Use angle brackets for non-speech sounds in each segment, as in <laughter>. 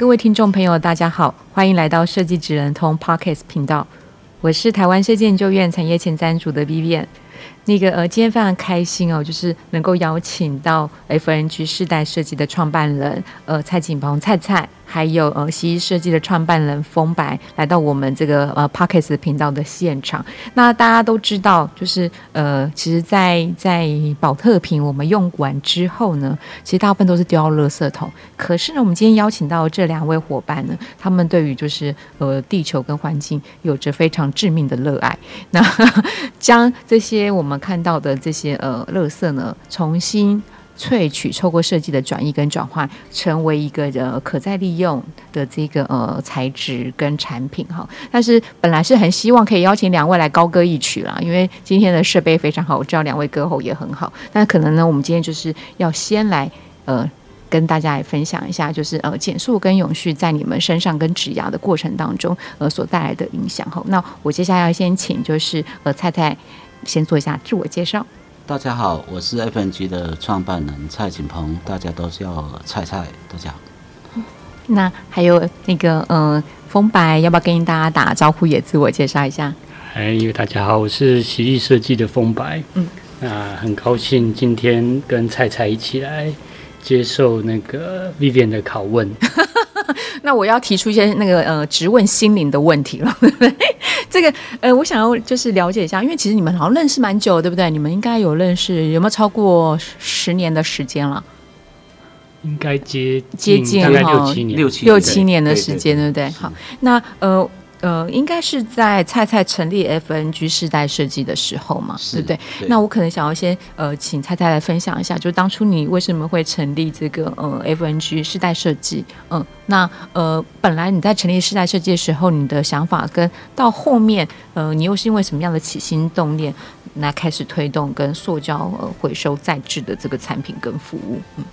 各位听众朋友，大家好，欢迎来到设计指南通 Podcast 频道，我是台湾设计研究院产业前瞻组的 Vivian。那个呃，今天非常开心哦，就是能够邀请到 FNG 世代设计的创办人呃蔡锦鹏蔡蔡。还有呃，习艺设计的创办人风白来到我们这个呃 Pockets 频道的现场。那大家都知道，就是呃，其实在，在在宝特瓶我们用完之后呢，其实大部分都是丢到垃圾桶。可是呢，我们今天邀请到这两位伙伴呢，他们对于就是呃地球跟环境有着非常致命的热爱。那 <laughs> 将这些我们我们看到的这些呃垃圾呢，重新。萃取，透过设计的转移跟转换，成为一个呃可再利用的这个呃材质跟产品哈。但是本来是很希望可以邀请两位来高歌一曲啦，因为今天的设备非常好，我知道两位歌喉也很好。但可能呢，我们今天就是要先来呃跟大家来分享一下，就是呃减速跟永续在你们身上跟职涯的过程当中呃所带来的影响哈。那我接下来要先请就是呃蔡蔡先做一下自我介绍。大家好，我是 FNG 的创办人蔡锦鹏，大家都叫蔡蔡，大家好。那还有那个呃，风白，要不要跟大家打招呼，也自我介绍一下？哎，大家好，我是奇艺设计的风白。嗯，那很高兴今天跟蔡蔡一起来接受那个 Vivian 的拷问。<laughs> <laughs> 那我要提出一些那个呃，直问心灵的问题了，<laughs> 对不对？这个呃，我想要就是了解一下，因为其实你们好像认识蛮久，对不对？你们应该有认识，有没有超过十年的时间了？应该接接近大概六七年，六七六七年的时间，对不对？好，那呃。呃，应该是在蔡蔡成立 FNG 世代设计的时候嘛，对不对？对，那我可能想要先呃，请蔡蔡来分享一下，就当初你为什么会成立这个呃 FNG 世代设计？嗯、呃，那呃，本来你在成立世代设计的时候，你的想法跟到后面呃，你又是因为什么样的起心动念来开始推动跟塑胶呃回收再制的这个产品跟服务？嗯，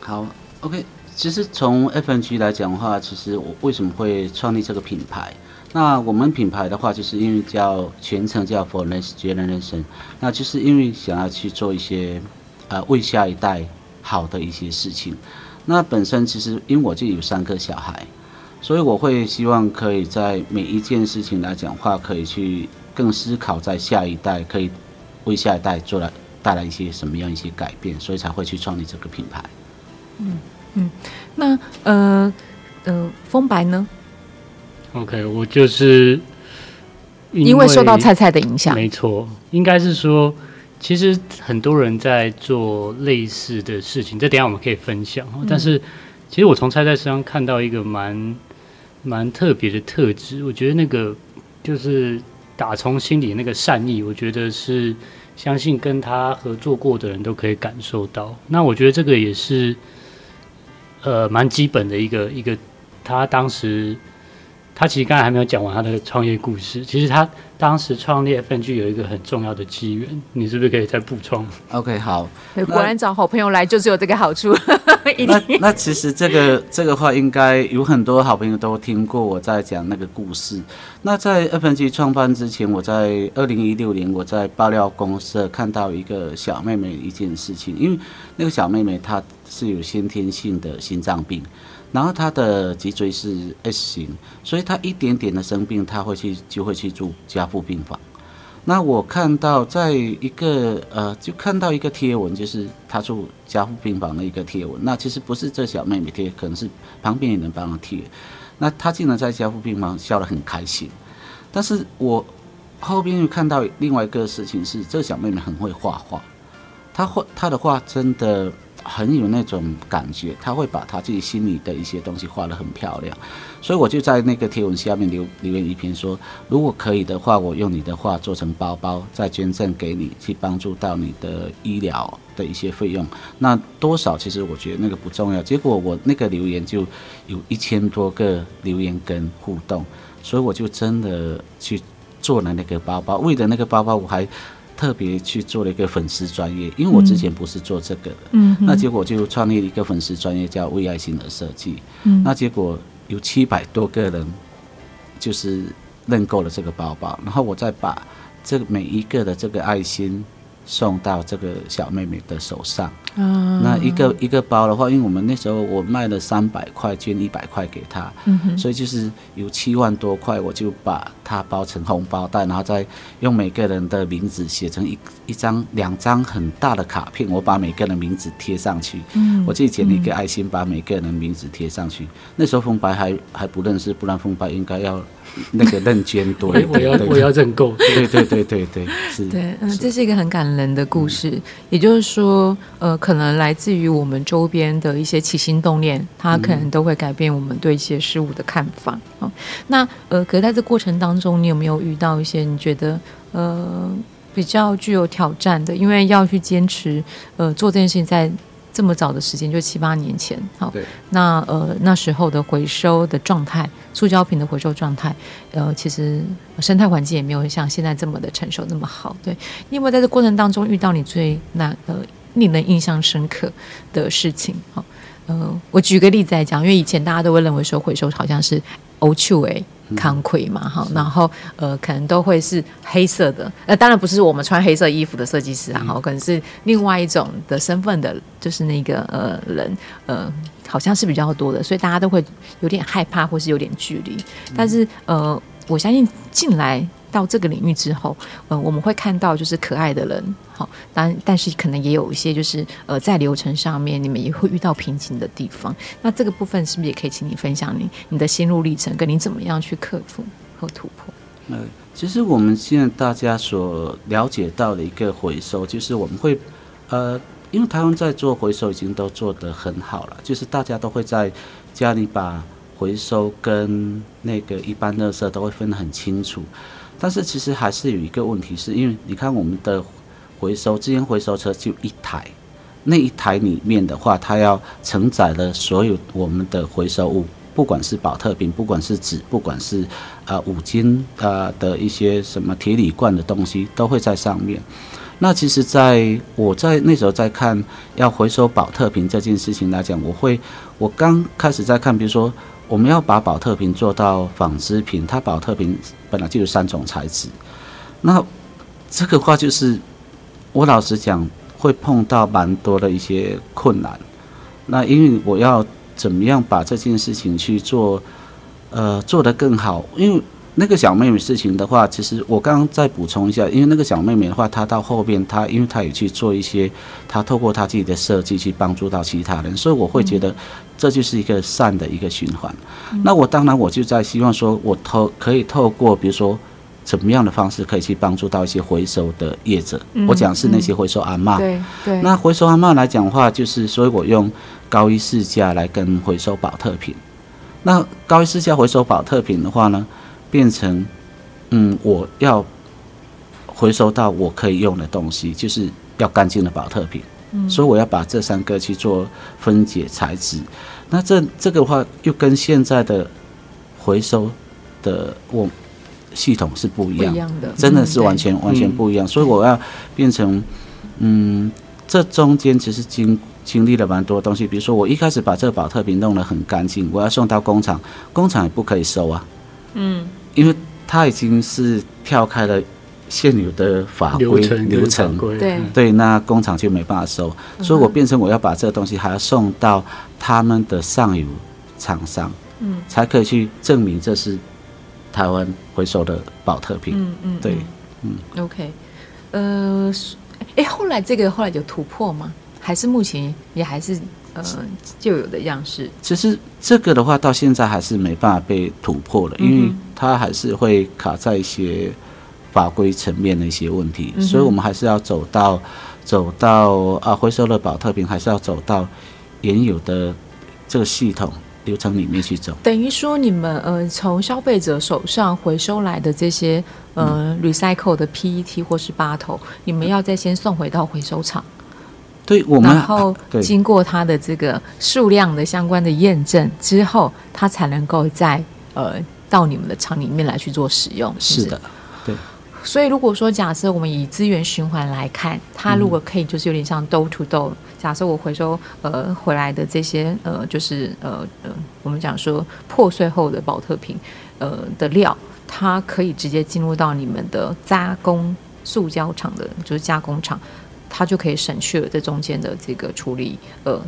好，OK，其实从 FNG 来讲的话，其实我为什么会创立这个品牌？那我们品牌的话，就是因为叫全称叫 For Next Generation，那就是因为想要去做一些，呃，为下一代好的一些事情。那本身其实因为我就有三个小孩，所以我会希望可以在每一件事情来讲的话，可以去更思考在下一代可以为下一代做来带来一些什么样一些改变，所以才会去创立这个品牌。嗯嗯，那呃呃，风白呢？OK，我就是因为，受到菜菜的影响，没错，应该是说，其实很多人在做类似的事情，这等下我们可以分享。嗯、但是，其实我从菜菜身上看到一个蛮蛮特别的特质，我觉得那个就是打从心里那个善意，我觉得是相信跟他合作过的人都可以感受到。那我觉得这个也是呃蛮基本的一个一个，他当时。他其实刚才还没有讲完他的创业故事。其实他当时创立 FNG 有一个很重要的机缘，你是不是可以再补充？OK，好。果然找好朋友来就是有这个好处。<laughs> 那那其实这个这个话应该有很多好朋友都听过我在讲那个故事。那在 FNG 创办之前，我在二零一六年我在爆料公社看到一个小妹妹一件事情，因为那个小妹妹她是有先天性的心脏病。然后他的脊椎是 S 型，所以他一点点的生病，他会去就会去住加护病房。那我看到在一个呃，就看到一个贴文，就是他住加护病房的一个贴文。那其实不是这小妹妹贴，可能是旁边有人帮他贴。那他竟然在加护病房笑得很开心。但是我后边又看到另外一个事情是，这小妹妹很会画画，她画她的画真的。很有那种感觉，他会把他自己心里的一些东西画得很漂亮，所以我就在那个贴文下面留留言一篇说，如果可以的话，我用你的画做成包包，再捐赠给你，去帮助到你的医疗的一些费用。那多少其实我觉得那个不重要。结果我那个留言就有一千多个留言跟互动，所以我就真的去做了那个包包。为了那个包包，我还。特别去做了一个粉丝专业，因为我之前不是做这个的，嗯，那结果就创立了一个粉丝专业叫为爱心而设计，嗯，那结果有七百多个人就是认购了这个包包，然后我再把这每一个的这个爱心。送到这个小妹妹的手上。啊，那一个一个包的话，因为我们那时候我卖了三百块，捐一百块给她，所以就是有七万多块，我就把它包成红包袋，然后再用每个人的名字写成一一张两张很大的卡片，我把每个人的名字贴上去。嗯，我自己剪了一个爱心，把每个人的名字贴上去。那时候风白还还不认识，不然风白应该要。那个认捐多，<laughs> 我要我要认购，对对对对对，是。<laughs> 对，嗯，这是一个很感人的故事，嗯、也就是说，呃，可能来自于我们周边的一些起心动念，它可能都会改变我们对一些事物的看法。哦，那呃，可是在这过程当中，你有没有遇到一些你觉得呃比较具有挑战的？因为要去坚持呃做这件事情，在这么早的时间，就七八年前，好，那呃那时候的回收的状态，塑胶瓶的回收状态，呃，其实生态环境也没有像现在这么的成熟那么好。对，你有没有在这过程当中遇到你最那呃令人印象深刻的事情？好，呃，我举个例子来讲，因为以前大家都会认为说回收好像是欧趣味。康亏嘛，哈，然后呃，可能都会是黑色的，呃，当然不是我们穿黑色衣服的设计师啊，哈，可能是另外一种的身份的，就是那个呃人，呃，好像是比较多的，所以大家都会有点害怕或是有点距离，但是呃，我相信进来。到这个领域之后，呃，我们会看到就是可爱的人，好，但但是可能也有一些就是呃，在流程上面你们也会遇到瓶颈的地方。那这个部分是不是也可以请你分享你你的心路历程，跟你怎么样去克服和突破？呃，其实我们现在大家所了解到的一个回收，就是我们会呃，因为台湾在做回收已经都做得很好了，就是大家都会在家里把回收跟那个一般垃圾都会分得很清楚。但是其实还是有一个问题，是因为你看我们的回收，资源回收车就一台，那一台里面的话，它要承载了所有我们的回收物，不管是宝特瓶，不管是纸，不管是呃五金呃的一些什么铁铝罐的东西，都会在上面。那其实在我在那时候在看要回收宝特瓶这件事情来讲，我会我刚开始在看，比如说。我们要把宝特瓶做到纺织品，它宝特瓶本来就有三种材质，那这个话就是我老实讲会碰到蛮多的一些困难。那因为我要怎么样把这件事情去做，呃，做得更好，因为。那个小妹妹事情的话，其实我刚刚再补充一下，因为那个小妹妹的话，她到后边，她因为她也去做一些，她透过她自己的设计去帮助到其他人，所以我会觉得这就是一个善的一个循环。嗯、那我当然我就在希望说，我透可以透过比如说怎么样的方式可以去帮助到一些回收的业者。嗯、我讲是那些回收阿嬷。对对。那回收阿嬷来讲的话，就是所以我用高一市价来跟回收宝特瓶。那高一市价回收宝特瓶的话呢？变成，嗯，我要回收到我可以用的东西，就是要干净的保特瓶。嗯，所以我要把这三个去做分解材质。那这这个话又跟现在的回收的我系统是不一样，不一样的，真的是完全、嗯、完全不一样。所以我要变成，嗯，这中间其实经经历了蛮多东西。比如说，我一开始把这个保特瓶弄得很干净，我要送到工厂，工厂也不可以收啊。嗯。因为它已经是跳开了现有的法规流程，流程。对。对，那工厂就没办法收，嗯、所以我变成我要把这个东西还要送到他们的上游厂商，嗯，才可以去证明这是台湾回收的保特瓶，嗯嗯，对，嗯，OK，呃，哎，后来这个后来有突破吗？还是目前也还是？呃，旧有的样式，其实这个的话，到现在还是没办法被突破了，嗯、因为它还是会卡在一些法规层面的一些问题，嗯、所以我们还是要走到走到啊回收的宝特瓶，还是要走到原有的这个系统流程里面去走。等于说，你们呃从消费者手上回收来的这些呃 recycle 的 PET 或是 bottle，你们要再先送回到回收厂。对，我们然后经过它的这个数量的相关的验证之后，它才能够在呃到你们的厂里面来去做使用。是，是，是的，对。所以如果说假设我们以资源循环来看，它如果可以就是有点像 door to door。假设我回收呃回来的这些呃就是呃呃我们讲说破碎后的保特瓶呃的料，它可以直接进入到你们的加工塑胶厂的，就是加工厂。它就可以省去了这中间的这个处理呃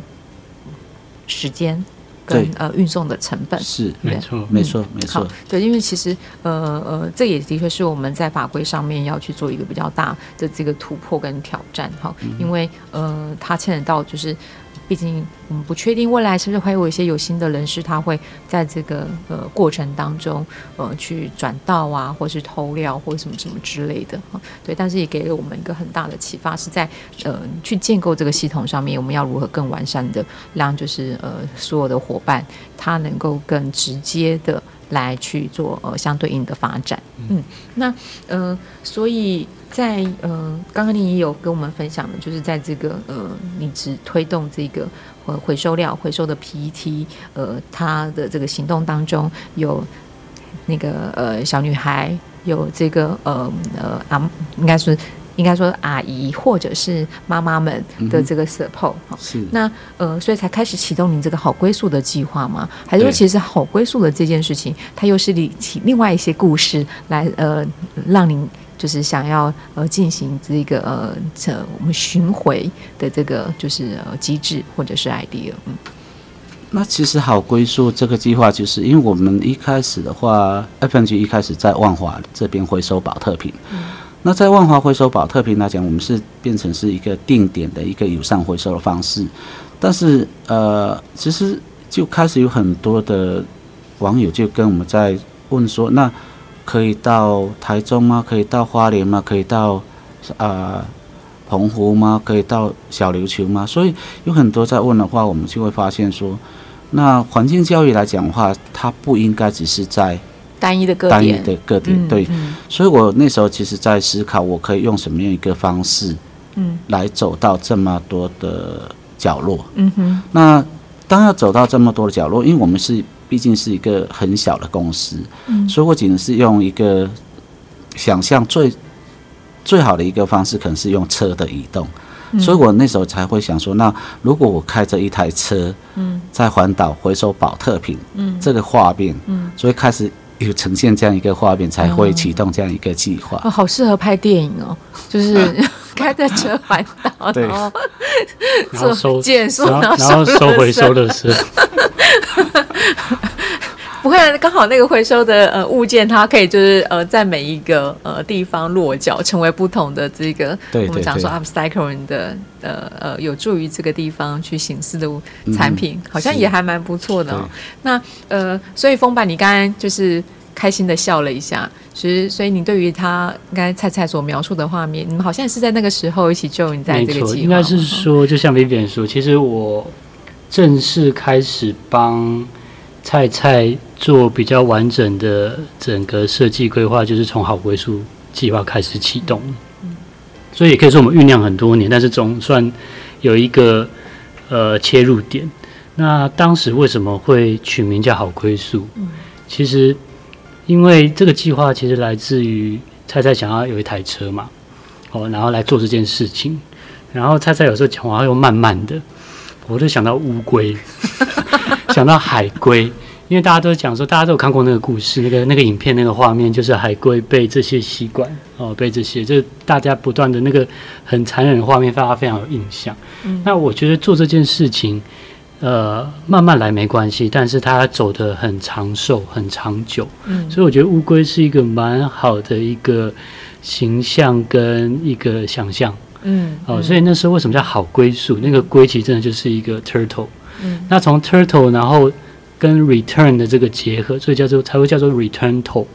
时间跟呃运送的成本，是没错没错没错。对，因为其实呃呃，这也的确是我们在法规上面要去做一个比较大的这个突破跟挑战哈，因为呃它牵扯到就是。毕竟我们不确定未来是不是会有一些有心的人士，他会在这个呃过程当中呃去转道啊，或是偷料或什么什么之类的哈。对，但是也给了我们一个很大的启发，是在呃去建构这个系统上面，我们要如何更完善的让就是呃所有的伙伴他能够更直接的来去做呃相对应的发展。嗯，那呃所以。在呃，刚刚你也有跟我们分享的，就是在这个呃，你只推动这个呃回收料回收的 PET，呃，它的这个行动当中有那个呃小女孩，有这个呃呃啊，应该是应该说阿姨或者是妈妈们的这个 support，嗯、是那呃，所以才开始启动你这个好归宿的计划吗？还是说其实好归宿的这件事情，它又是另另外一些故事来呃让您。就是想要呃进行这个呃这我们巡回的这个就是呃机制或者是 idea，嗯，那其实好归宿这个计划，就是因为我们一开始的话，FNG 一开始在万华这边回收宝特瓶，嗯，那在万华回收宝特瓶来讲，我们是变成是一个定点的一个友善回收的方式，但是呃，其实就开始有很多的网友就跟我们在问说，那。可以到台中吗？可以到花莲吗？可以到啊、呃、澎湖吗？可以到小琉球吗？所以有很多在问的话，我们就会发现说，那环境教育来讲的话，它不应该只是在单一的个单一的个点。对，嗯、所以我那时候其实在思考，我可以用什么样一个方式，嗯，来走到这么多的角落。嗯哼。那当要走到这么多的角落，因为我们是。毕竟是一个很小的公司，嗯，所以我只能是用一个想象最最好的一个方式，可能是用车的移动，嗯，所以我那时候才会想说，那如果我开着一台车，嗯，在环岛回收宝特瓶，嗯，这个画面，嗯，所以开始有呈现这样一个画面，才会启动这样一个计划。哦，好适合拍电影哦，就是 <laughs> 开着车环岛，对，然后做收减速，然后然后收回收的时候。<laughs> 不会，刚好那个回收的呃物件，它可以就是呃在每一个呃地方落脚，成为不同的这个对对对我们讲说 upcycling 的呃呃有助于这个地方去形式的产品，嗯、好像也还蛮不错的哦。那呃，所以风板，你刚刚就是开心的笑了一下，其实所以你对于他刚才菜菜所描述的画面，你们好像是在那个时候一起 join 在这个计划，应该是说，就像 Vivian 说，其实我正式开始帮。菜菜做比较完整的整个设计规划，就是从好归宿计划开始启动，所以也可以说我们酝酿很多年，但是总算有一个呃切入点。那当时为什么会取名叫好归宿？其实因为这个计划其实来自于菜菜想要有一台车嘛，哦，然后来做这件事情。然后菜菜有时候讲话又慢慢的，我就想到乌龟。<laughs> 想到海龟，因为大家都讲说，大家都有看过那个故事，那个那个影片，那个画面，就是海龟被这些吸管哦，被这些，就大家不断的那个很残忍的画面，大家非常有印象。嗯，那我觉得做这件事情，呃，慢慢来没关系，但是它走得很长寿、很长久。嗯，所以我觉得乌龟是一个蛮好的一个形象跟一个想象。嗯，哦，所以那时候为什么叫好归宿？那个归其实真的就是一个 turtle。嗯，那从 turtle 然后跟 return 的这个结合，所以叫做才会叫做 return to。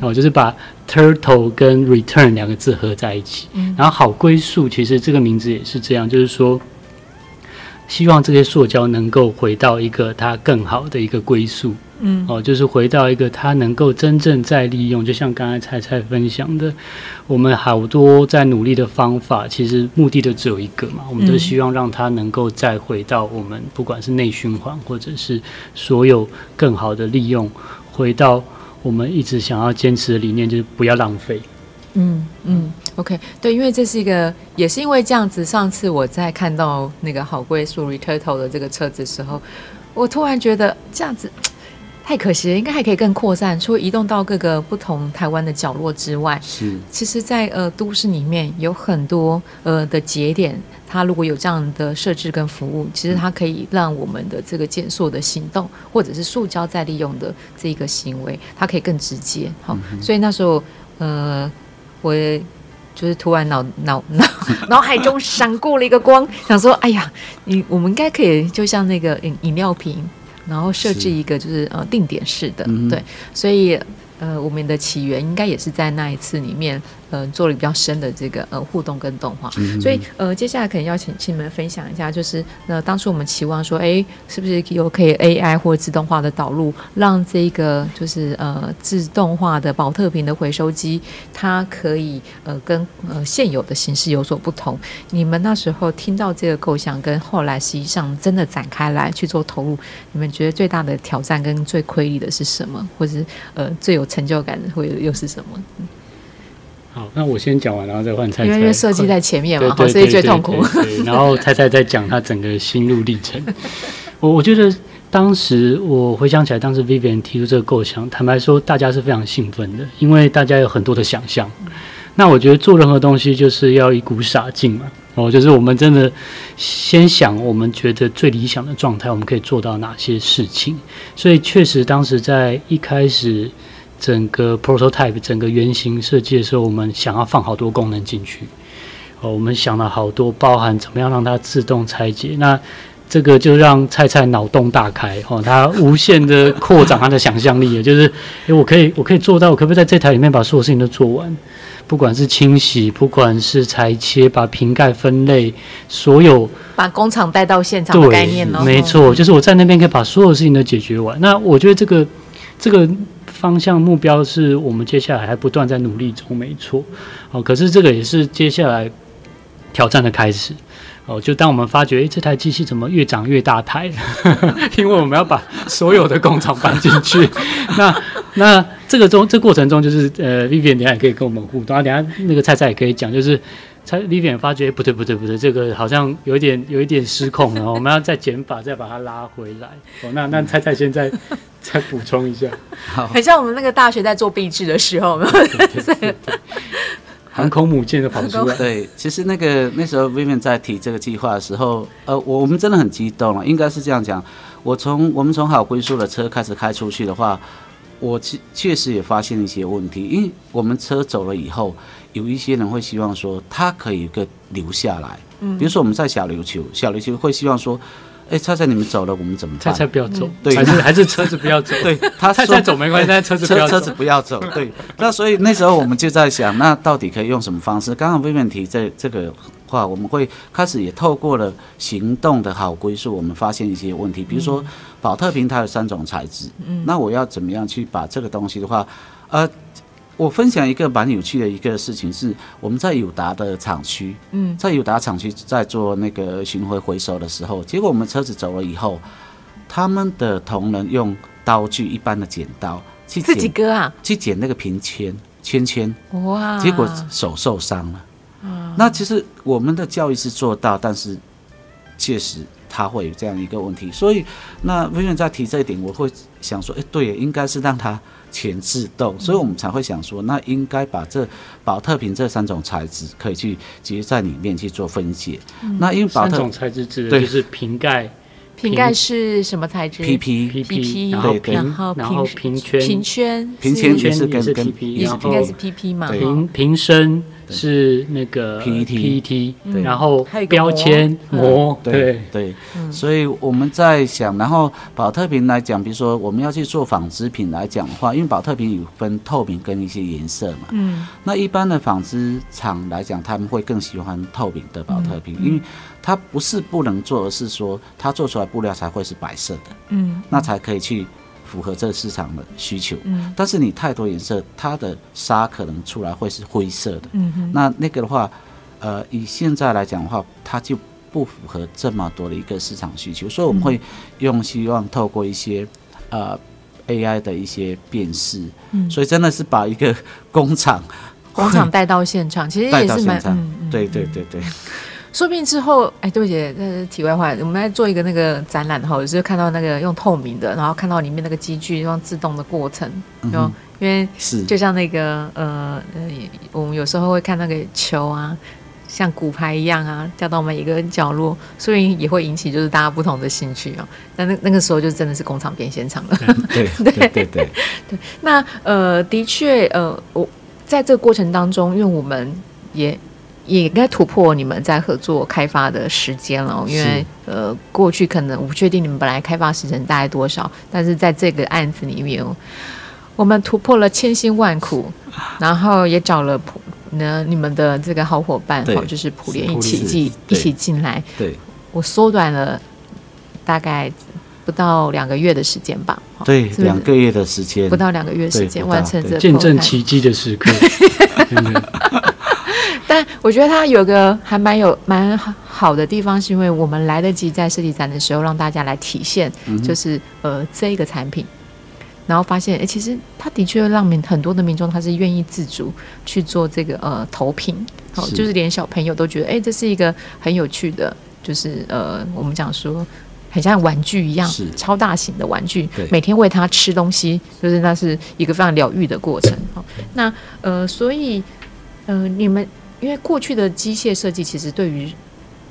哦，就是把 turtle 跟 return 两个字合在一起。嗯、然后好归宿其实这个名字也是这样，就是说希望这些塑胶能够回到一个它更好的一个归宿。嗯，哦，就是回到一个它能够真正再利用，就像刚才菜菜分享的，我们好多在努力的方法，其实目的都只有一个嘛，我们都希望让它能够再回到我们不管是内循环或者是所有更好的利用，回到我们一直想要坚持的理念，就是不要浪费。嗯嗯，OK，对，因为这是一个，也是因为这样子，上次我在看到那个好归宿 Returtle 的这个车子的时候，我突然觉得这样子。太可惜了，应该还可以更扩散，除了移动到各个不同台湾的角落之外，是，其实在，在呃都市里面有很多呃的节点，它如果有这样的设置跟服务，其实它可以让我们的这个减塑的行动，或者是塑胶再利用的这个行为，它可以更直接。好，嗯、所以那时候呃，我就是突然脑脑脑 <laughs> 脑海中闪过了一个光，想说，哎呀，你我们应该可以就像那个饮饮料瓶。然后设置一个就是呃定点式的，嗯、对，所以呃我们的起源应该也是在那一次里面。呃，做了比较深的这个呃互动跟动画，嗯、所以呃，接下来可能要请请你们分享一下，就是那当初我们期望说，哎，是不是有可以 AI 或者自动化的导入，让这个就是呃自动化的保特瓶的回收机，它可以呃跟呃现有的形式有所不同。你们那时候听到这个构想，跟后来实际上真的展开来去做投入，你们觉得最大的挑战跟最亏力的是什么，或者是呃最有成就感的会又是什么？好，那我先讲完，然后再换菜菜。因为设计在前面嘛，所以最痛苦。然后菜菜再讲他整个心路历程。我我觉得当时我回想起来，当时 Vivian 提出这个构想，坦白说，大家是非常兴奋的，因为大家有很多的想象。那我觉得做任何东西就是要一股傻劲嘛，哦，就是我们真的先想我们觉得最理想的状态，我们可以做到哪些事情。所以确实当时在一开始。整个 prototype 整个原型设计的时候，我们想要放好多功能进去，哦，我们想了好多，包含怎么样让它自动拆解。那这个就让菜菜脑洞大开，哦，他无限的扩展他的想象力，就是，诶，我可以，我可以做到，我可不可以在这台里面把所有事情都做完？不管是清洗，不管是裁切，把瓶盖分类，所有把工厂带到现场的概念哦，没错，就是我在那边可以把所有事情都解决完。那我觉得这个，这个。方向目标是我们接下来还不断在努力中，没错。哦，可是这个也是接下来挑战的开始。哦，就当我们发觉，诶，这台机器怎么越长越大台？<laughs> 因为我们要把所有的工厂搬进去。<laughs> 那那这个中这、过程中，就是呃，Vivian 等下也可以跟我们互动啊。等下那个菜菜也可以讲，就是菜 Vivian 发觉，不对不对不对，这个好像有一点有一点失控了。我们要再减法，再把它拉回来。哦，那那菜菜现在。<laughs> 再补充一下，<laughs> 好，很像我们那个大学在做毕制的时候，对对对，<laughs> 航空母舰的跑出来。对，其实那个那时候 Vivian 在提这个计划的时候，呃，我我们真的很激动了。应该是这样讲，我从我们从好归宿的车开始开出去的话，我确确实也发现一些问题。因为我们车走了以后，有一些人会希望说，他可以个留下来。嗯，比如说我们在小琉球，小琉球会希望说。哎，菜菜，你们走了，我们怎么办？菜菜不要走，对，还是还是车子不要走。对，<laughs> 他菜菜走没关系，但车子不要走。车子不要走。对，那所以那时候我们就在想，那到底可以用什么方式？刚刚 Vivian 提这这个话，我们会开始也透过了行动的好归宿，我们发现一些问题，比如说宝特瓶它有三种材质，嗯，那我要怎么样去把这个东西的话，呃。我分享一个蛮有趣的一个事情，是我们在友达的厂区，嗯，在友达厂区在做那个巡回回收的时候，结果我们车子走了以后，他们的同仁用刀具一般的剪刀去自己割啊，去剪那个瓶圈圈圈，哇，结果手受伤了。那其实我们的教育是做到，但是确实他会有这样一个问题，所以那 Vivian 在提这一点，我会想说，哎，对，应该是让他。全自动，所以我们才会想说，那应该把这宝特瓶这三种材质可以去直接在里面去做分解。嗯、那因为宝特三种材质指的就是瓶盖，瓶盖是什么材质？PP PP，然后瓶，然后瓶圈，瓶圈，瓶圈也是跟是跟 PP，应该是 PP 嘛？瓶瓶身是那个 PET，然后标签膜，对对，所以我们在想，然后宝特瓶来讲，比如说我们要去做纺织品来讲的话，因为宝特瓶有分透明跟一些颜色嘛，嗯，那一般的纺织厂来讲，他们会更喜欢透明的宝特瓶，因为它不是不能做，而是说它做出来布料才会是白色的，嗯，那才可以去。符合这个市场的需求，嗯，但是你太多颜色，它的纱可能出来会是灰色的，嗯哼，那那个的话，呃，以现在来讲的话，它就不符合这么多的一个市场需求，所以我们会用希望透过一些呃 AI 的一些辨识，嗯，所以真的是把一个工厂工厂带到现场，其实也是蛮，对对对对。说不定之后，哎，对不起，这是题外话。我们在做一个那个展览哈，就是看到那个用透明的，然后看到里面那个机具用自动的过程，嗯、哼因为是就像那个呃呃，我们有时候会看那个球啊，像骨牌一样啊，掉到我们一个角落，所以也会引起就是大家不同的兴趣哦。那那那个时候就真的是工厂变现场了。对 <laughs> 对对对对。那呃，的确呃，我在这个过程当中，因为我们也。也应该突破你们在合作开发的时间了，因为呃，过去可能我不确定你们本来开发时间大概多少，但是在这个案子里面，我们突破了千辛万苦，然后也找了普呢你们的这个好伙伴，好就是普联一起进一起进来，对，我缩短了大概不到两个月的时间吧，对，两个月的时间，不到两个月时间完成这见证奇迹的时刻。<laughs> <laughs> <laughs> <laughs> 但我觉得它有个还蛮有蛮好的地方，是因为我们来得及在设计展的时候让大家来体现，就是、嗯、呃这一个产品，然后发现哎、欸，其实它的确让民很多的民众他是愿意自主去做这个呃投屏，好、哦，就是连小朋友都觉得哎、欸，这是一个很有趣的，就是呃我们讲说很像玩具一样，是。超大型的玩具，每天喂它吃东西，就是那是一个非常疗愈的过程。好、哦，那呃所以呃你们。因为过去的机械设计其实对于，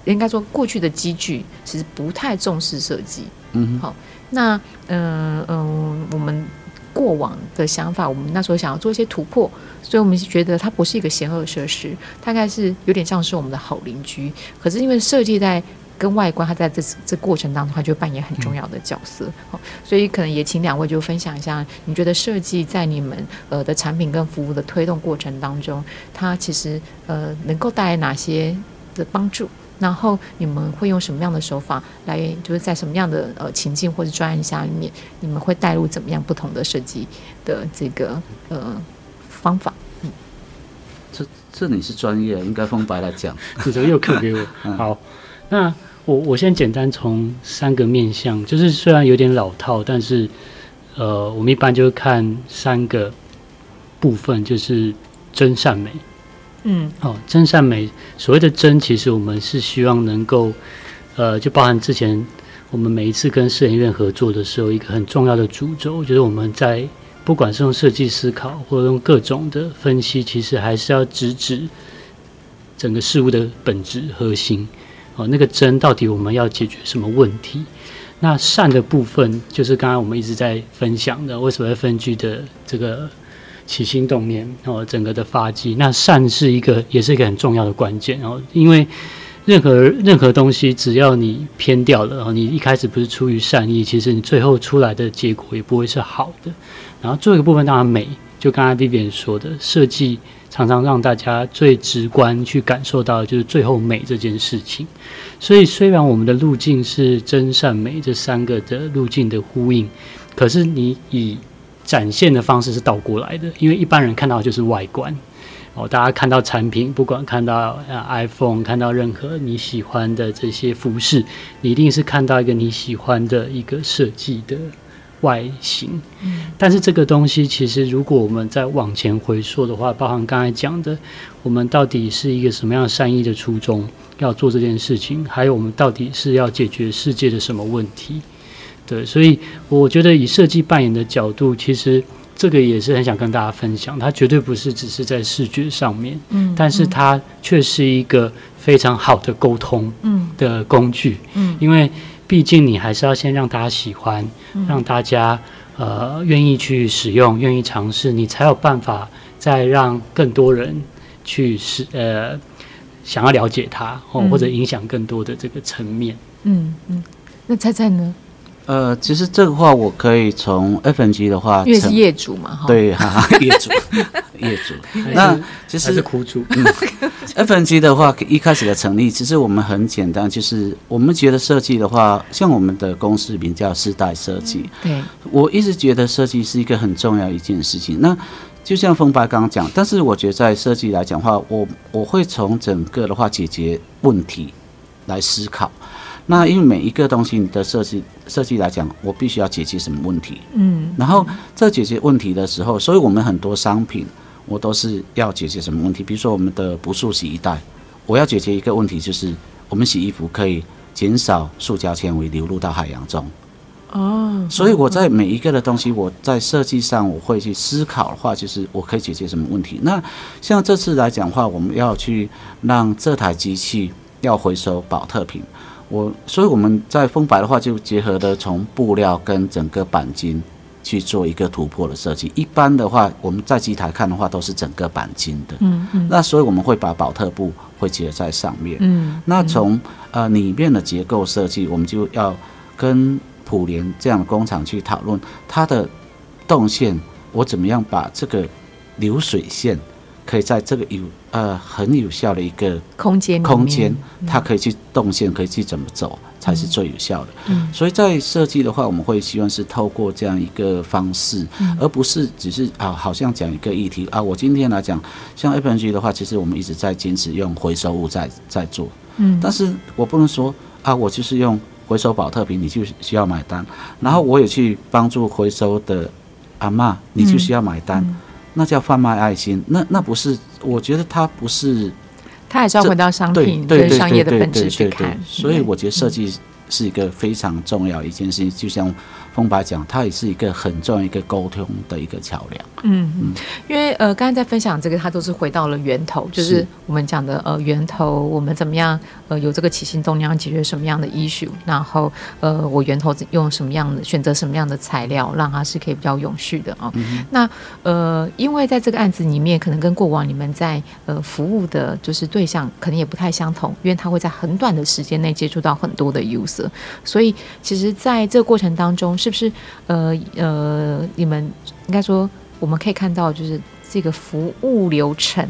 应该说过去的机具其实不太重视设计。嗯，好，那嗯嗯、呃呃，我们过往的想法，我们那时候想要做一些突破，所以我们觉得它不是一个邪恶设施，大概是有点像是我们的好邻居。可是因为设计在。跟外观，它在这这过程当中，它就扮演很重要的角色。好、嗯，所以可能也请两位就分享一下，你觉得设计在你们呃的产品跟服务的推动过程当中，它其实呃能够带来哪些的帮助？然后你们会用什么样的手法来，就是在什么样的呃情境或者专案下面，你们会带入怎么样不同的设计的这个呃方法？嗯，这这你是专业，应该封白来讲，你怎么又扣给我。<laughs> 嗯、好，那。我我先简单从三个面向，就是虽然有点老套，但是呃，我们一般就看三个部分，就是真善美。嗯，哦，真善美，所谓的真，其实我们是希望能够呃，就包含之前我们每一次跟摄影院合作的时候，一个很重要的主轴，就是我们在不管是用设计思考，或者用各种的分析，其实还是要直指整个事物的本质核心。哦，那个真到底我们要解决什么问题？那善的部分就是刚刚我们一直在分享的，为什么要分居的这个起心动念哦，整个的发迹。那善是一个，也是一个很重要的关键。然后，因为任何任何东西，只要你偏掉了，然后你一开始不是出于善意，其实你最后出来的结果也不会是好的。然后最后一个部分当然美，就刚才 Vivian 说的设计。常常让大家最直观去感受到就是最后美这件事情，所以虽然我们的路径是真善美这三个的路径的呼应，可是你以展现的方式是倒过来的，因为一般人看到就是外观哦，大家看到产品，不管看到 iPhone，看到任何你喜欢的这些服饰，你一定是看到一个你喜欢的一个设计的。外形，嗯。但是这个东西其实，如果我们再往前回溯的话，包含刚才讲的，我们到底是一个什么样的善意的初衷要做这件事情，还有我们到底是要解决世界的什么问题？对，所以我觉得以设计扮演的角度，其实这个也是很想跟大家分享，它绝对不是只是在视觉上面，嗯，但是它却是一个非常好的沟通，嗯，的工具，嗯，因为。毕竟你还是要先让大家喜欢，让大家呃愿意去使用，愿意尝试，你才有办法再让更多人去使呃想要了解它哦，或者影响更多的这个层面。嗯嗯，那菜菜呢？呃，其实这个话我可以从 FNG 的话，因为是业主嘛，哈，对，哈哈，业主，<laughs> 业主。那其实是苦主。嗯、FNG 的话，一开始的成立，其实我们很简单，就是我们觉得设计的话，像我们的公司名叫世代设计。对，我一直觉得设计是一个很重要一件事情。那就像风白刚刚讲，但是我觉得在设计来讲的话，我我会从整个的话解决问题来思考。那因为每一个东西，你的设计设计来讲，我必须要解决什么问题？嗯，然后在解决问题的时候，所以我们很多商品，我都是要解决什么问题？比如说我们的不塑洗衣袋，我要解决一个问题，就是我们洗衣服可以减少塑胶纤维流入到海洋中。哦，所以我在每一个的东西，我在设计上我会去思考的话，就是我可以解决什么问题？那像这次来讲的话，我们要去让这台机器要回收保特瓶。我所以我们在丰白的话，就结合的从布料跟整个钣金去做一个突破的设计。一般的话，我们在机台看的话，都是整个钣金的。嗯嗯。那所以我们会把宝特布会结合在上面。嗯。那从呃里面的结构设计，我们就要跟普联这样的工厂去讨论它的动线，我怎么样把这个流水线。可以在这个有呃很有效的一个空间空间，它可以去动线，可以去怎么走才是最有效的。嗯，所以在设计的话，我们会希望是透过这样一个方式，而不是只是啊，好像讲一个议题啊。我今天来讲，像 F&G 的话，其实我们一直在坚持用回收物在在做。嗯，但是我不能说啊，我就是用回收宝特瓶，你就需要买单。然后我也去帮助回收的阿嬷，你就需要买单。那叫贩卖爱心，那那不是，我觉得它不是，它还是要回到商品跟商业的本质去看。所以我觉得设计是一个非常重要一件事情，就像。丰白讲，它也是一个很重要一个沟通的一个桥梁。嗯嗯，因为呃，刚才在分享这个，它都是回到了源头，就是我们讲的呃源头，我们怎么样呃有这个起心动念，解决什么样的 issue，然后呃我源头用什么样的选择什么样的材料，让它是可以比较永续的啊、哦嗯。那呃，因为在这个案子里面，可能跟过往你们在呃服务的就是对象可能也不太相同，因为他会在很短的时间内接触到很多的 user，所以其实在这个过程当中。是就是呃呃，你们应该说，我们可以看到，就是这个服务流程，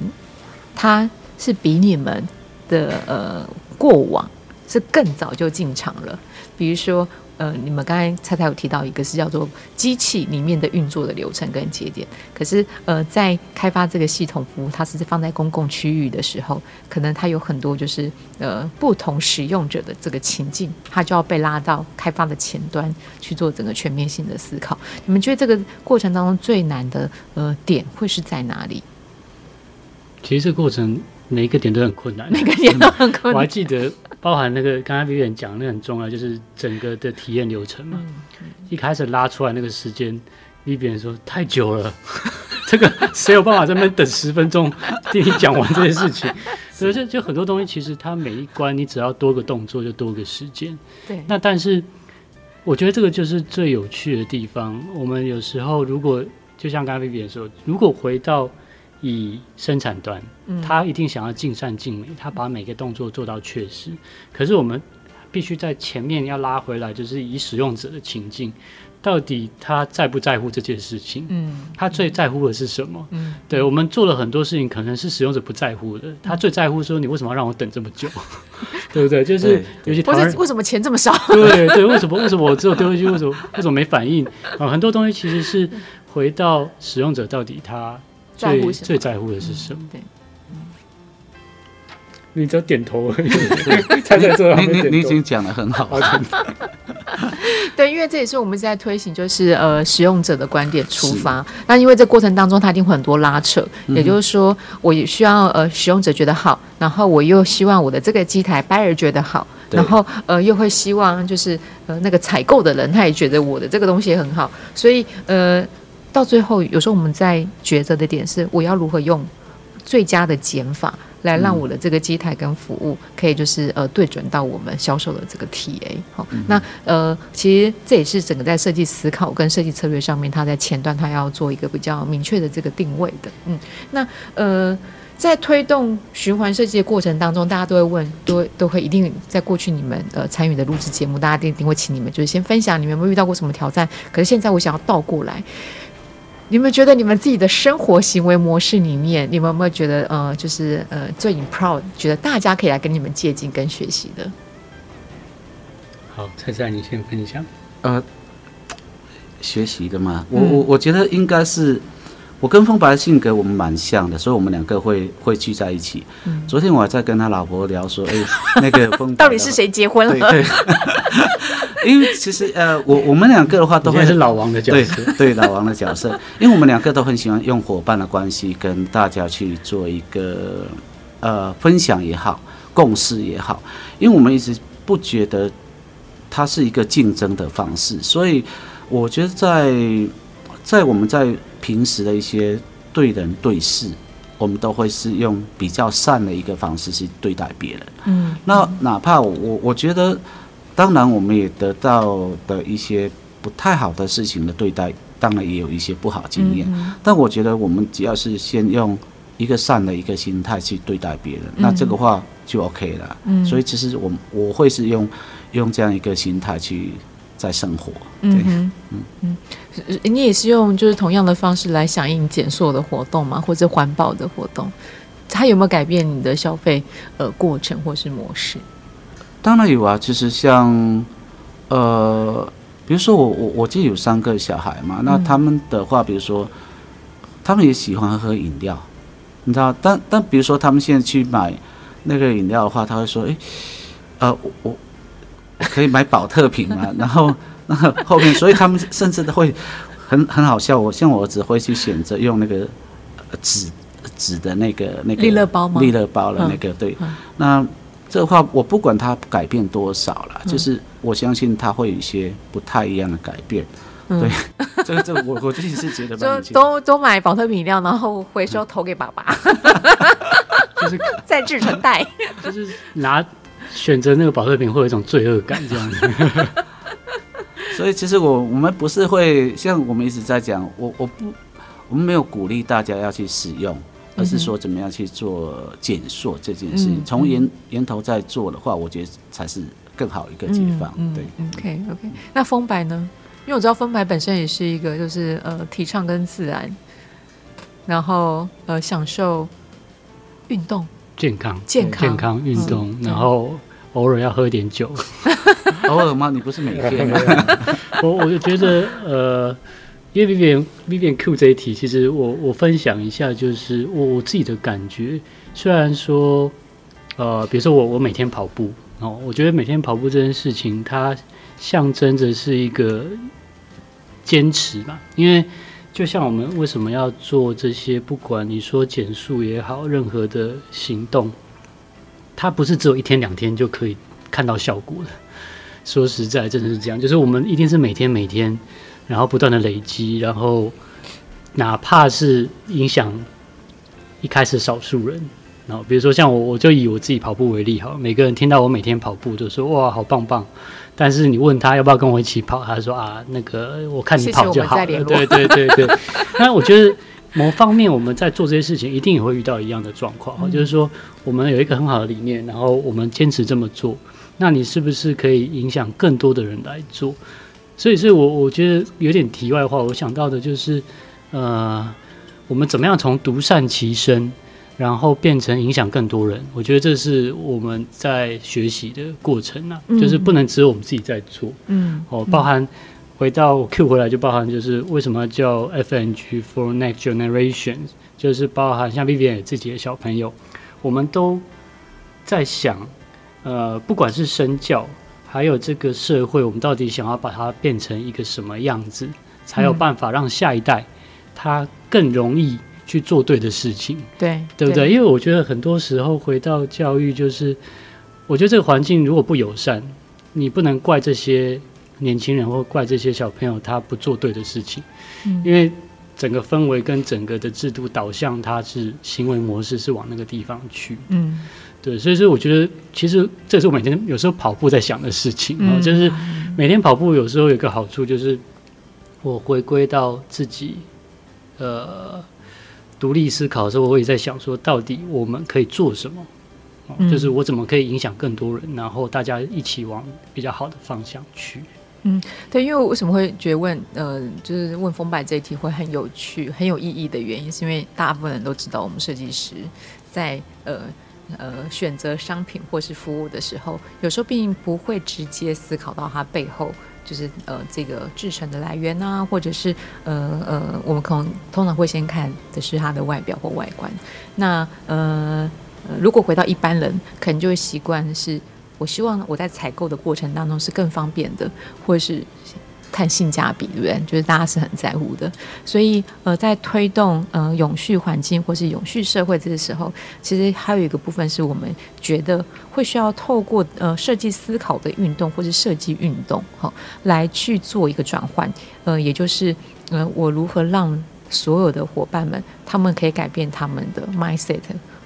它是比你们的呃过往是更早就进场了，比如说。呃，你们刚才蔡蔡有提到一个是叫做机器里面的运作的流程跟节点，可是呃，在开发这个系统服务，它是放在公共区域的时候，可能它有很多就是呃不同使用者的这个情境，它就要被拉到开发的前端去做整个全面性的思考。你们觉得这个过程当中最难的呃点会是在哪里？其实这个过程每一个点都很困难，每个点都很困难。我还记得。包含那个刚刚 Vivian 讲的那很重要，就是整个的体验流程嘛。一开始拉出来那个时间，Vivian 说太久了，<laughs> 这个谁有办法在那边等十分钟听你讲完这些事情？<laughs> 所以就就很多东西，其实它每一关你只要多个动作就多个时间。对。那但是我觉得这个就是最有趣的地方。我们有时候如果就像刚刚 Vivian 说，如果回到以生产端，他一定想要尽善尽美，他把每个动作做到确实。可是我们必须在前面要拉回来，就是以使用者的情境，到底他在不在乎这件事情？嗯，他最在乎的是什么？嗯，对，我们做了很多事情，可能是使用者不在乎的，他最在乎说你为什么要让我等这么久？<laughs> 对不对？就是尤其台湾为什么钱这么少？对对，为什么为什么我只有丢回去？为什么为什么没反应？啊，很多东西其实是回到使用者到底他。最最在乎的是什么？嗯、对，嗯，你只要点头而已。猜在这，<laughs> 你你你已经讲的很好了。<laughs> 对，因为这也是我们在推行，就是呃使用者的观点出发。那因为这过程当中，它一定会很多拉扯。嗯、也就是说，我也需要呃使用者觉得好，然后我又希望我的这个机台 buyer 觉得好，然后呃又会希望就是呃那个采购的人他也觉得我的这个东西很好，所以呃。到最后，有时候我们在抉择的点是，我要如何用最佳的减法来让我的这个机台跟服务可以就是呃对准到我们销售的这个 TA。好，那呃其实这也是整个在设计思考跟设计策略上面，它在前端它要做一个比较明确的这个定位的。嗯，那呃在推动循环设计的过程当中，大家都会问，都都会一定在过去你们呃参与的录制节目，大家一定会请你们就是先分享你们有没有遇到过什么挑战。可是现在我想要倒过来，你们觉得你们自己的生活行为模式里面，你们有没有觉得呃就是呃最 proud，觉得大家可以来跟你们借鉴跟学习的？好，蔡蔡你先分享。呃，学习的嘛，我我我觉得应该是我跟风白的性格我们蛮像的，所以我们两个会会聚在一起。嗯、昨天我还在跟他老婆聊说，哎、欸，那个风白到底是谁结婚了？对，对因为其实呃，我我们两个的话都会是老王的角色，对，对老王的角色，因为我们两个都很喜欢用伙伴的关系跟大家去做一个呃分享也好，共识也好，因为我们一直不觉得。它是一个竞争的方式，所以我觉得在在我们在平时的一些对人对事，我们都会是用比较善的一个方式去对待别人。嗯，那哪怕我我觉得，当然我们也得到的一些不太好的事情的对待，当然也有一些不好经验。嗯，但我觉得我们只要是先用一个善的一个心态去对待别人，那这个话就 OK 了。嗯，所以其实我我会是用。用这样一个心态去在生活，对，嗯嗯嗯，你也是用就是同样的方式来响应减塑的活动吗？或者环保的活动，它有没有改变你的消费呃过程或是模式？当然有啊，其实像呃，比如说我我我就有三个小孩嘛，那他们的话，比如说他们也喜欢喝饮料，你知道，但但比如说他们现在去买那个饮料的话，他会说，哎，呃，我我。可以买宝特瓶嘛？<laughs> 然后，那后后面，所以他们甚至都会很很好笑。我像我儿子会去选择用那个纸纸的那个那个利乐包吗？利乐包的那个对。那这个话我不管它改变多少了，就是我相信它会有一些不太一样的改变。对，<laughs> 这个这个我我自己是觉得就都都买保特瓶饮料，然后回收投给爸爸，<laughs> 就是 <laughs> 再制成袋，就是拿。选择那个保特瓶会有一种罪恶感，这样子。所以其实我我们不是会像我们一直在讲，我我不我们没有鼓励大家要去使用，而是说怎么样去做减塑这件事情。从源源头在做的话，我觉得才是更好一个解放。对，OK OK。那风白呢？因为我知道风白本身也是一个，就是呃提倡跟自然，然后呃享受运动。健康，健康，健康运动，然后偶尔要喝点酒。<laughs> 偶尔吗？你不是每天吗？<laughs> 我我就觉得，呃，因为 Vivian Vivian Q 这一题，其实我我分享一下，就是我我自己的感觉。虽然说，呃，比如说我我每天跑步，哦，我觉得每天跑步这件事情，它象征着是一个坚持吧，因为。就像我们为什么要做这些？不管你说减速也好，任何的行动，它不是只有一天两天就可以看到效果的。说实在，真的是这样，就是我们一定是每天每天，然后不断的累积，然后哪怕是影响一开始少数人，然后比如说像我，我就以我自己跑步为例，哈，每个人听到我每天跑步就说哇，好棒棒。但是你问他要不要跟我一起跑，他说啊，那个我看你跑就好了。对对对对。那我觉得某方面我们在做这些事情，一定也会遇到一样的状况，嗯、就是说我们有一个很好的理念，然后我们坚持这么做，那你是不是可以影响更多的人来做？所以，所以我我觉得有点题外话，我想到的就是，呃，我们怎么样从独善其身。然后变成影响更多人，我觉得这是我们在学习的过程啊，嗯、就是不能只有我们自己在做，嗯，哦，包含回到 Q 回来就包含就是为什么叫 FNG for Next Generation，就是包含像 Vivian 自己的小朋友，我们都在想，呃，不管是身教，还有这个社会，我们到底想要把它变成一个什么样子，才有办法让下一代他更容易。去做对的事情，对对不对？对，因为我觉得很多时候回到教育，就是我觉得这个环境如果不友善，你不能怪这些年轻人或怪这些小朋友他不做对的事情，嗯，因为整个氛围跟整个的制度导向，它是行为模式是往那个地方去，嗯，对，所以说我觉得其实这是我每天有时候跑步在想的事情啊，嗯，就是每天跑步有时候有一个好处就是我回归到自己，呃。独立思考的时候，我也在想说，到底我们可以做什么？嗯、就是我怎么可以影响更多人，然后大家一起往比较好的方向去。嗯，对，因为我为什么会觉得问呃，就是问风摆这一题会很有趣、很有意义的原因，是因为大部分人都知道，我们设计师在呃呃选择商品或是服务的时候，有时候并不会直接思考到它背后就是呃这个制成的来源啊，或者是呃呃，我们可能通常会先看的是它的外表或外观。那呃。如果回到一般人，可能就会习惯是，我希望我在采购的过程当中是更方便的，或是看性价比，对不对？就是大家是很在乎的。所以，呃，在推动呃永续环境或是永续社会这个时候，其实还有一个部分是我们觉得会需要透过呃设计思考的运动或是设计运动，哈、哦，来去做一个转换。呃，也就是呃，我如何让所有的伙伴们，他们可以改变他们的 mindset。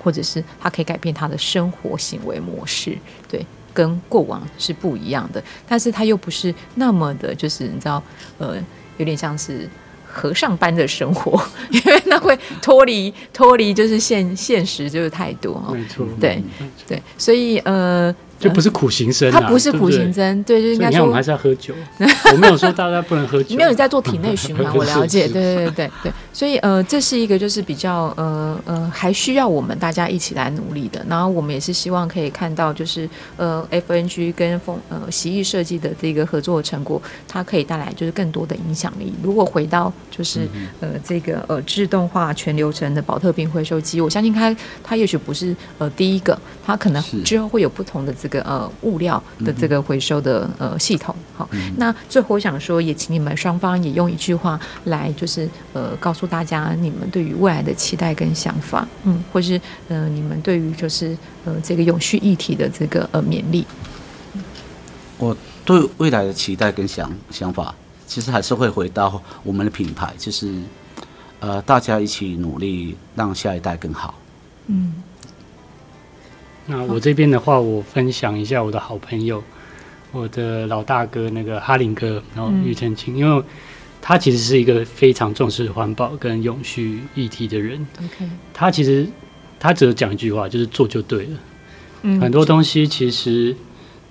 或者是他可以改变他的生活行为模式，对，跟过往是不一样的，但是他又不是那么的，就是你知道，呃，有点像是和尚般的生活，<laughs> 因为那会脱离脱离就是现现实就是太多，没错，对对，所以呃。就不是苦行僧，啊，他不是苦行僧，对，就应该说，我们还是要喝酒。<laughs> 我没有说大家不能喝酒，没有你在做体内循环，<laughs> 我了解，对对对对对。所以呃，这是一个就是比较呃呃，还需要我们大家一起来努力的。然后我们也是希望可以看到，就是呃，FNG 跟风呃洗浴设计的这个合作的成果，它可以带来就是更多的影响力。如果回到就是呃这个呃自动化全流程的宝特瓶回收机，我相信它它也许不是呃第一个，它可能之后会有不同的这个。个呃物料的这个回收的呃系统，好，那最后我想说，也请你们双方也用一句话来，就是呃告诉大家你们对于未来的期待跟想法，嗯，或是呃你们对于就是呃这个永续议题的这个呃勉励。我对未来的期待跟想想法，其实还是会回到我们的品牌，就是呃大家一起努力，让下一代更好。嗯。那我这边的话，我分享一下我的好朋友，我的老大哥那个哈林哥，然后庾澄庆，因为他其实是一个非常重视环保跟永续议题的人。OK，他其实他只有讲一句话，就是做就对了。嗯，很多东西其实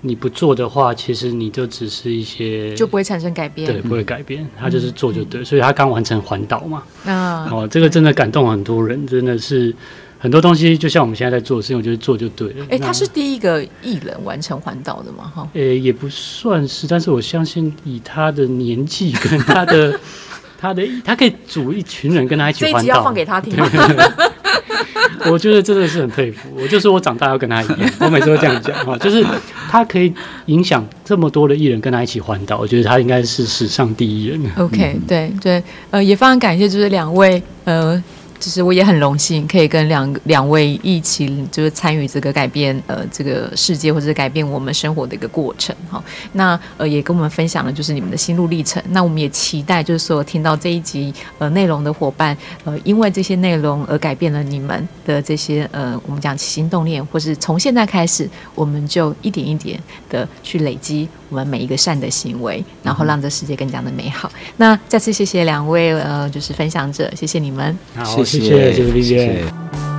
你不做的话，其实你就只是一些就不会产生改变，对，不会改变。他就是做就对，所以他刚完成环岛嘛。啊，哦，这个真的感动很多人，真的是。很多东西就像我们现在在做的事情，我觉得做就对了。哎、欸，他是第一个艺人完成环岛的嘛？哈，呃，也不算是，但是我相信以他的年纪跟他的 <laughs> 他的，他可以组一群人跟他一起环岛。这一集要放给他听。<laughs> 我觉得真的是很佩服。我就是我长大要跟他一样，<laughs> 我每次都这样讲哈，就是他可以影响这么多的艺人跟他一起环岛，我觉得他应该是史上第一人。OK，对对，呃，也非常感谢，就是两位呃。其实我也很荣幸可以跟两两位一起，就是参与这个改变呃这个世界或者是改变我们生活的一个过程哈。那呃也跟我们分享了就是你们的心路历程。那我们也期待就是说听到这一集呃内容的伙伴呃因为这些内容而改变了你们的这些呃我们讲起心动念，或是从现在开始我们就一点一点的去累积我们每一个善的行为，然后让这世界更加的美好。那再次谢谢两位呃就是分享者，谢谢你们。好。谢谢谢谢谢谢。